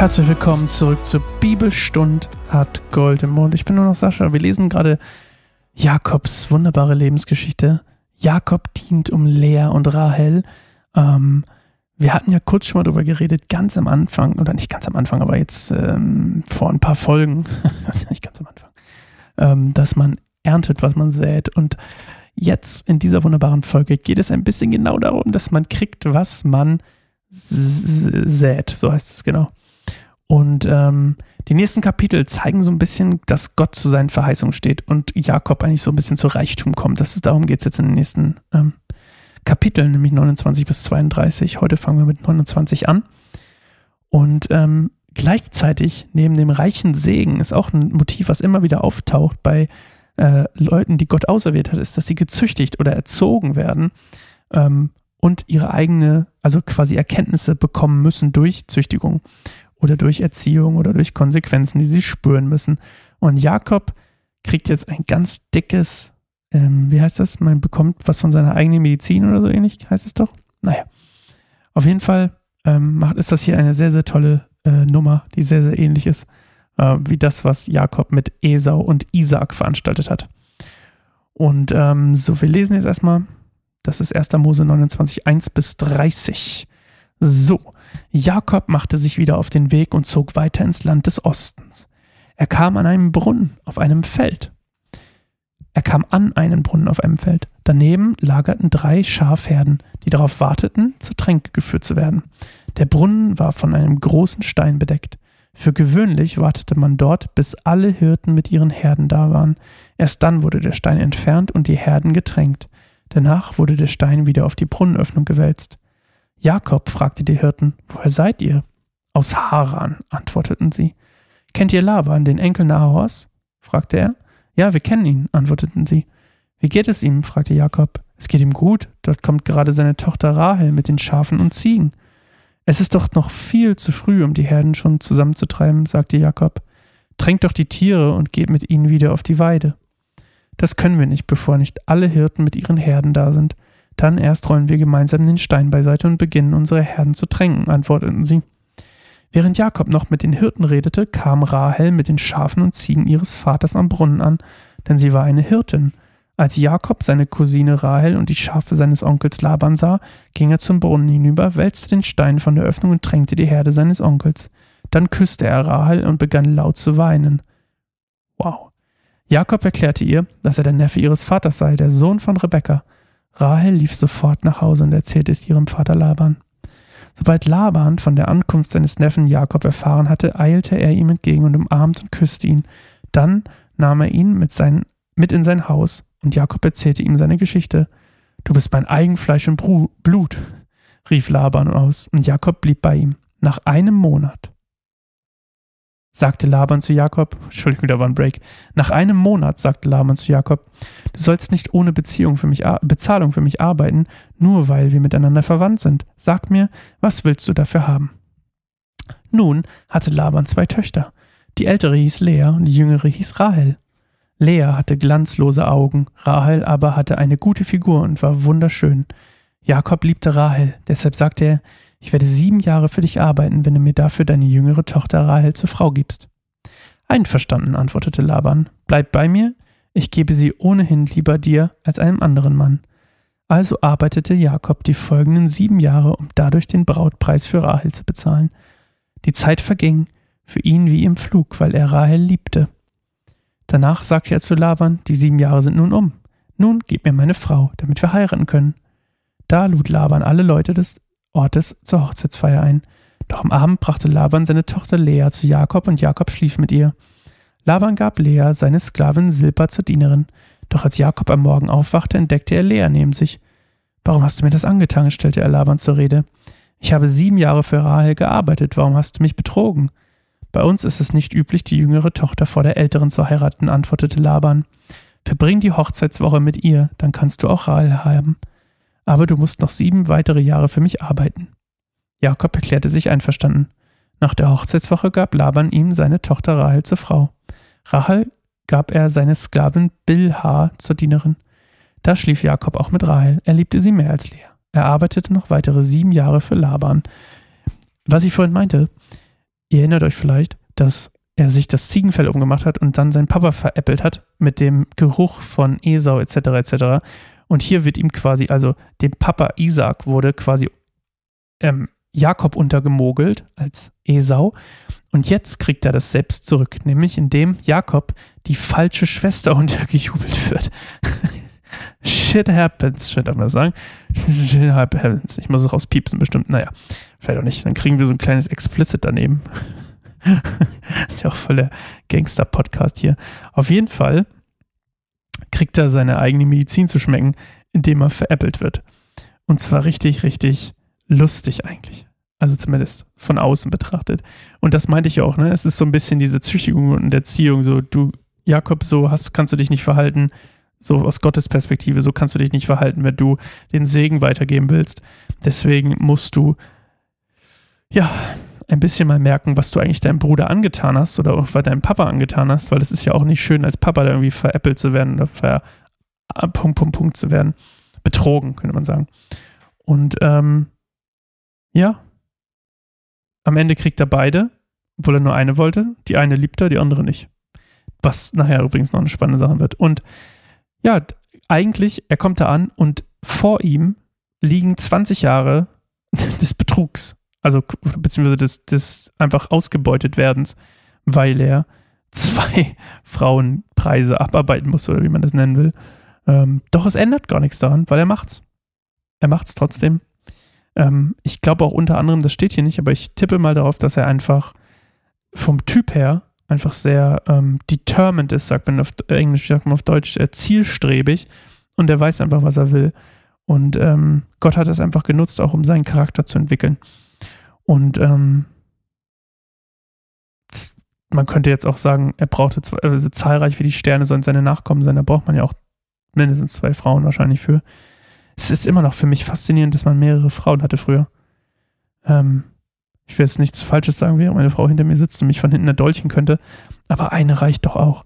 Herzlich willkommen zurück zur Bibelstund hat Gold im Mund. Ich bin nur noch Sascha. Wir lesen gerade Jakobs wunderbare Lebensgeschichte. Jakob dient um Lea und Rahel. Ähm, wir hatten ja kurz schon mal darüber geredet, ganz am Anfang, oder nicht ganz am Anfang, aber jetzt ähm, vor ein paar Folgen, ja nicht ganz am Anfang, ähm, dass man erntet, was man sät. Und jetzt in dieser wunderbaren Folge geht es ein bisschen genau darum, dass man kriegt, was man sät. So heißt es genau. Und ähm, die nächsten Kapitel zeigen so ein bisschen, dass Gott zu seinen Verheißungen steht und Jakob eigentlich so ein bisschen zu Reichtum kommt. Das ist, darum geht es jetzt in den nächsten ähm, Kapiteln, nämlich 29 bis 32. Heute fangen wir mit 29 an. Und ähm, gleichzeitig neben dem reichen Segen ist auch ein Motiv, was immer wieder auftaucht bei äh, Leuten, die Gott auserwählt hat, ist, dass sie gezüchtigt oder erzogen werden ähm, und ihre eigene, also quasi Erkenntnisse bekommen müssen durch Züchtigung oder durch Erziehung oder durch Konsequenzen, die sie spüren müssen. Und Jakob kriegt jetzt ein ganz dickes, ähm, wie heißt das? Man bekommt was von seiner eigenen Medizin oder so ähnlich, heißt es doch? Naja. Auf jeden Fall ähm, macht, ist das hier eine sehr, sehr tolle äh, Nummer, die sehr, sehr ähnlich ist, äh, wie das, was Jakob mit Esau und Isaac veranstaltet hat. Und ähm, so, wir lesen jetzt erstmal, das ist 1. Mose 29, 1 bis 30. So, Jakob machte sich wieder auf den Weg und zog weiter ins Land des Ostens. Er kam an einem Brunnen auf einem Feld. Er kam an einen Brunnen auf einem Feld. Daneben lagerten drei Schafherden, die darauf warteten, zur Tränke geführt zu werden. Der Brunnen war von einem großen Stein bedeckt. Für gewöhnlich wartete man dort, bis alle Hirten mit ihren Herden da waren. Erst dann wurde der Stein entfernt und die Herden getränkt. Danach wurde der Stein wieder auf die Brunnenöffnung gewälzt. Jakob fragte die Hirten, woher seid ihr? Aus Haran, antworteten sie. Kennt ihr Laban, den Enkel Nahors? fragte er. Ja, wir kennen ihn, antworteten sie. Wie geht es ihm? fragte Jakob. Es geht ihm gut. Dort kommt gerade seine Tochter Rahel mit den Schafen und Ziegen. Es ist doch noch viel zu früh, um die Herden schon zusammenzutreiben, sagte Jakob. Tränkt doch die Tiere und geht mit ihnen wieder auf die Weide. Das können wir nicht, bevor nicht alle Hirten mit ihren Herden da sind. Dann erst rollen wir gemeinsam den Stein beiseite und beginnen unsere Herden zu tränken, antworteten sie. Während Jakob noch mit den Hirten redete, kam Rahel mit den Schafen und Ziegen ihres Vaters am Brunnen an, denn sie war eine Hirtin. Als Jakob seine Cousine Rahel und die Schafe seines Onkels Laban sah, ging er zum Brunnen hinüber, wälzte den Stein von der Öffnung und tränkte die Herde seines Onkels. Dann küsste er Rahel und begann laut zu weinen. Wow. Jakob erklärte ihr, dass er der Neffe ihres Vaters sei, der Sohn von Rebekka. Rahel lief sofort nach Hause und erzählte es ihrem Vater Laban. Sobald Laban von der Ankunft seines Neffen Jakob erfahren hatte, eilte er ihm entgegen und umarmte und küsste ihn. Dann nahm er ihn mit, sein, mit in sein Haus, und Jakob erzählte ihm seine Geschichte. Du bist mein Eigenfleisch und Blut, rief Laban aus, und Jakob blieb bei ihm. Nach einem Monat sagte Laban zu Jakob, Entschuldigung, da war ein Break. Nach einem Monat sagte Laban zu Jakob, du sollst nicht ohne Beziehung für mich, Bezahlung für mich arbeiten, nur weil wir miteinander verwandt sind. Sag mir, was willst du dafür haben? Nun hatte Laban zwei Töchter. Die ältere hieß Lea und die jüngere hieß Rahel. Lea hatte glanzlose Augen, Rahel aber hatte eine gute Figur und war wunderschön. Jakob liebte Rahel, deshalb sagte er, ich werde sieben Jahre für dich arbeiten, wenn du mir dafür deine jüngere Tochter Rahel zur Frau gibst. Einverstanden, antwortete Laban. Bleib bei mir, ich gebe sie ohnehin lieber dir als einem anderen Mann. Also arbeitete Jakob die folgenden sieben Jahre, um dadurch den Brautpreis für Rahel zu bezahlen. Die Zeit verging, für ihn wie im Flug, weil er Rahel liebte. Danach sagte er zu Laban, die sieben Jahre sind nun um. Nun gib mir meine Frau, damit wir heiraten können. Da lud Laban alle Leute des Ortes zur Hochzeitsfeier ein. Doch am Abend brachte Laban seine Tochter Lea zu Jakob und Jakob schlief mit ihr. Laban gab Lea seine Sklavin Silpa zur Dienerin. Doch als Jakob am Morgen aufwachte, entdeckte er Lea neben sich. Warum hast du mir das angetan? stellte er Laban zur Rede. Ich habe sieben Jahre für Rahel gearbeitet. Warum hast du mich betrogen? Bei uns ist es nicht üblich, die jüngere Tochter vor der älteren zu heiraten, antwortete Laban. Verbring die Hochzeitswoche mit ihr, dann kannst du auch Rahel haben aber du musst noch sieben weitere Jahre für mich arbeiten. Jakob erklärte sich einverstanden. Nach der Hochzeitswoche gab Laban ihm seine Tochter Rahel zur Frau. Rahel gab er seine Sklavin Bilha zur Dienerin. Da schlief Jakob auch mit Rahel. Er liebte sie mehr als Lea. Er arbeitete noch weitere sieben Jahre für Laban. Was ich vorhin meinte, ihr erinnert euch vielleicht, dass er sich das Ziegenfell umgemacht hat und dann seinen Papa veräppelt hat mit dem Geruch von Esau etc. etc. Und hier wird ihm quasi, also dem Papa Isaac wurde quasi ähm, Jakob untergemogelt als Esau. Und jetzt kriegt er das selbst zurück, nämlich indem Jakob die falsche Schwester untergejubelt wird. Shit happens, shit darf man sagen. Shit happens. Ich muss es rauspiepsen, bestimmt. Naja, vielleicht auch nicht. Dann kriegen wir so ein kleines Explicit daneben. ist ja auch voll der Gangster-Podcast hier. Auf jeden Fall kriegt er seine eigene Medizin zu schmecken, indem er veräppelt wird. Und zwar richtig, richtig lustig eigentlich. Also zumindest von außen betrachtet. Und das meinte ich auch, ne? Es ist so ein bisschen diese Züchtigung und Erziehung. So, du, Jakob, so hast, kannst du dich nicht verhalten, so aus Gottes Perspektive, so kannst du dich nicht verhalten, wenn du den Segen weitergeben willst. Deswegen musst du, ja, ein bisschen mal merken, was du eigentlich deinem Bruder angetan hast oder auch bei deinem Papa angetan hast, weil es ist ja auch nicht schön, als Papa da irgendwie veräppelt zu werden oder ver äh, Punkt, Punkt, Punkt zu werden. Betrogen, könnte man sagen. Und ähm, ja, am Ende kriegt er beide, obwohl er nur eine wollte. Die eine liebt er, die andere nicht. Was nachher übrigens noch eine spannende Sache wird. Und ja, eigentlich, er kommt da an und vor ihm liegen 20 Jahre des Betrugs also beziehungsweise des, des einfach ausgebeutet werdens, weil er zwei Frauenpreise abarbeiten muss oder wie man das nennen will. Ähm, doch es ändert gar nichts daran, weil er macht's. Er macht's trotzdem. Ähm, ich glaube auch unter anderem, das steht hier nicht, aber ich tippe mal darauf, dass er einfach vom Typ her einfach sehr ähm, determined ist, sagt man auf Englisch, sagt man auf Deutsch, äh, zielstrebig und er weiß einfach, was er will. Und ähm, Gott hat es einfach genutzt, auch um seinen Charakter zu entwickeln. Und ähm, man könnte jetzt auch sagen, er brauchte zwei, also zahlreich wie die Sterne sollen seine Nachkommen sein. Da braucht man ja auch mindestens zwei Frauen wahrscheinlich für. Es ist immer noch für mich faszinierend, dass man mehrere Frauen hatte früher. Ähm, ich will jetzt nichts Falsches sagen, während meine Frau hinter mir sitzt und mich von hinten erdolchen könnte. Aber eine reicht doch auch.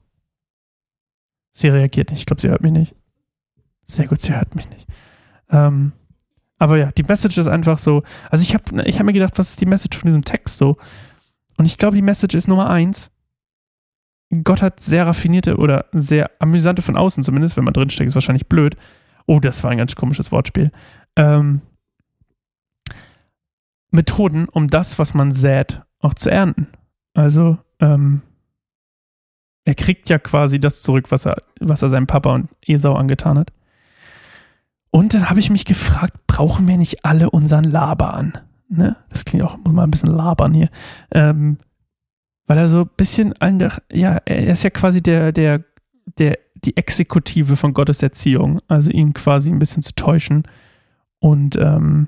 Sie reagiert nicht. Ich glaube, sie hört mich nicht. Sehr gut, sie hört mich nicht. Ähm, aber ja, die Message ist einfach so. Also ich habe ich hab mir gedacht, was ist die Message von diesem Text so? Und ich glaube, die Message ist Nummer eins. Gott hat sehr raffinierte oder sehr amüsante von außen, zumindest, wenn man drinsteckt, ist wahrscheinlich blöd. Oh, das war ein ganz komisches Wortspiel. Ähm, Methoden, um das, was man sät, auch zu ernten. Also, ähm, er kriegt ja quasi das zurück, was er, was er seinem Papa und Esau angetan hat. Und dann habe ich mich gefragt, brauchen wir nicht alle unseren Laban? Ne? Das klingt auch, muss mal ein bisschen labern hier. Ähm, weil er so ein bisschen, ja, er ist ja quasi der, der, der, die Exekutive von Gottes Erziehung, also ihn quasi ein bisschen zu täuschen. Und ähm,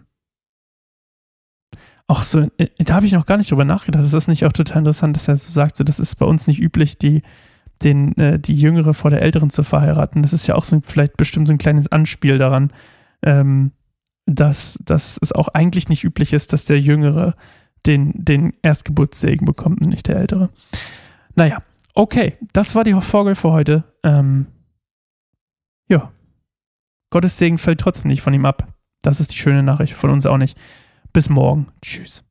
auch so, äh, da habe ich noch gar nicht drüber nachgedacht. Das ist nicht auch total interessant, dass er so sagt, so, das ist bei uns nicht üblich, die den, äh, die Jüngere vor der Älteren zu verheiraten. Das ist ja auch so vielleicht bestimmt so ein kleines Anspiel daran, ähm, dass, dass es auch eigentlich nicht üblich ist, dass der Jüngere den, den Erstgeburtssegen bekommt und nicht der Ältere. Naja, okay, das war die Folge für heute. Ähm, ja, Gottes Segen fällt trotzdem nicht von ihm ab. Das ist die schöne Nachricht, von uns auch nicht. Bis morgen. Tschüss.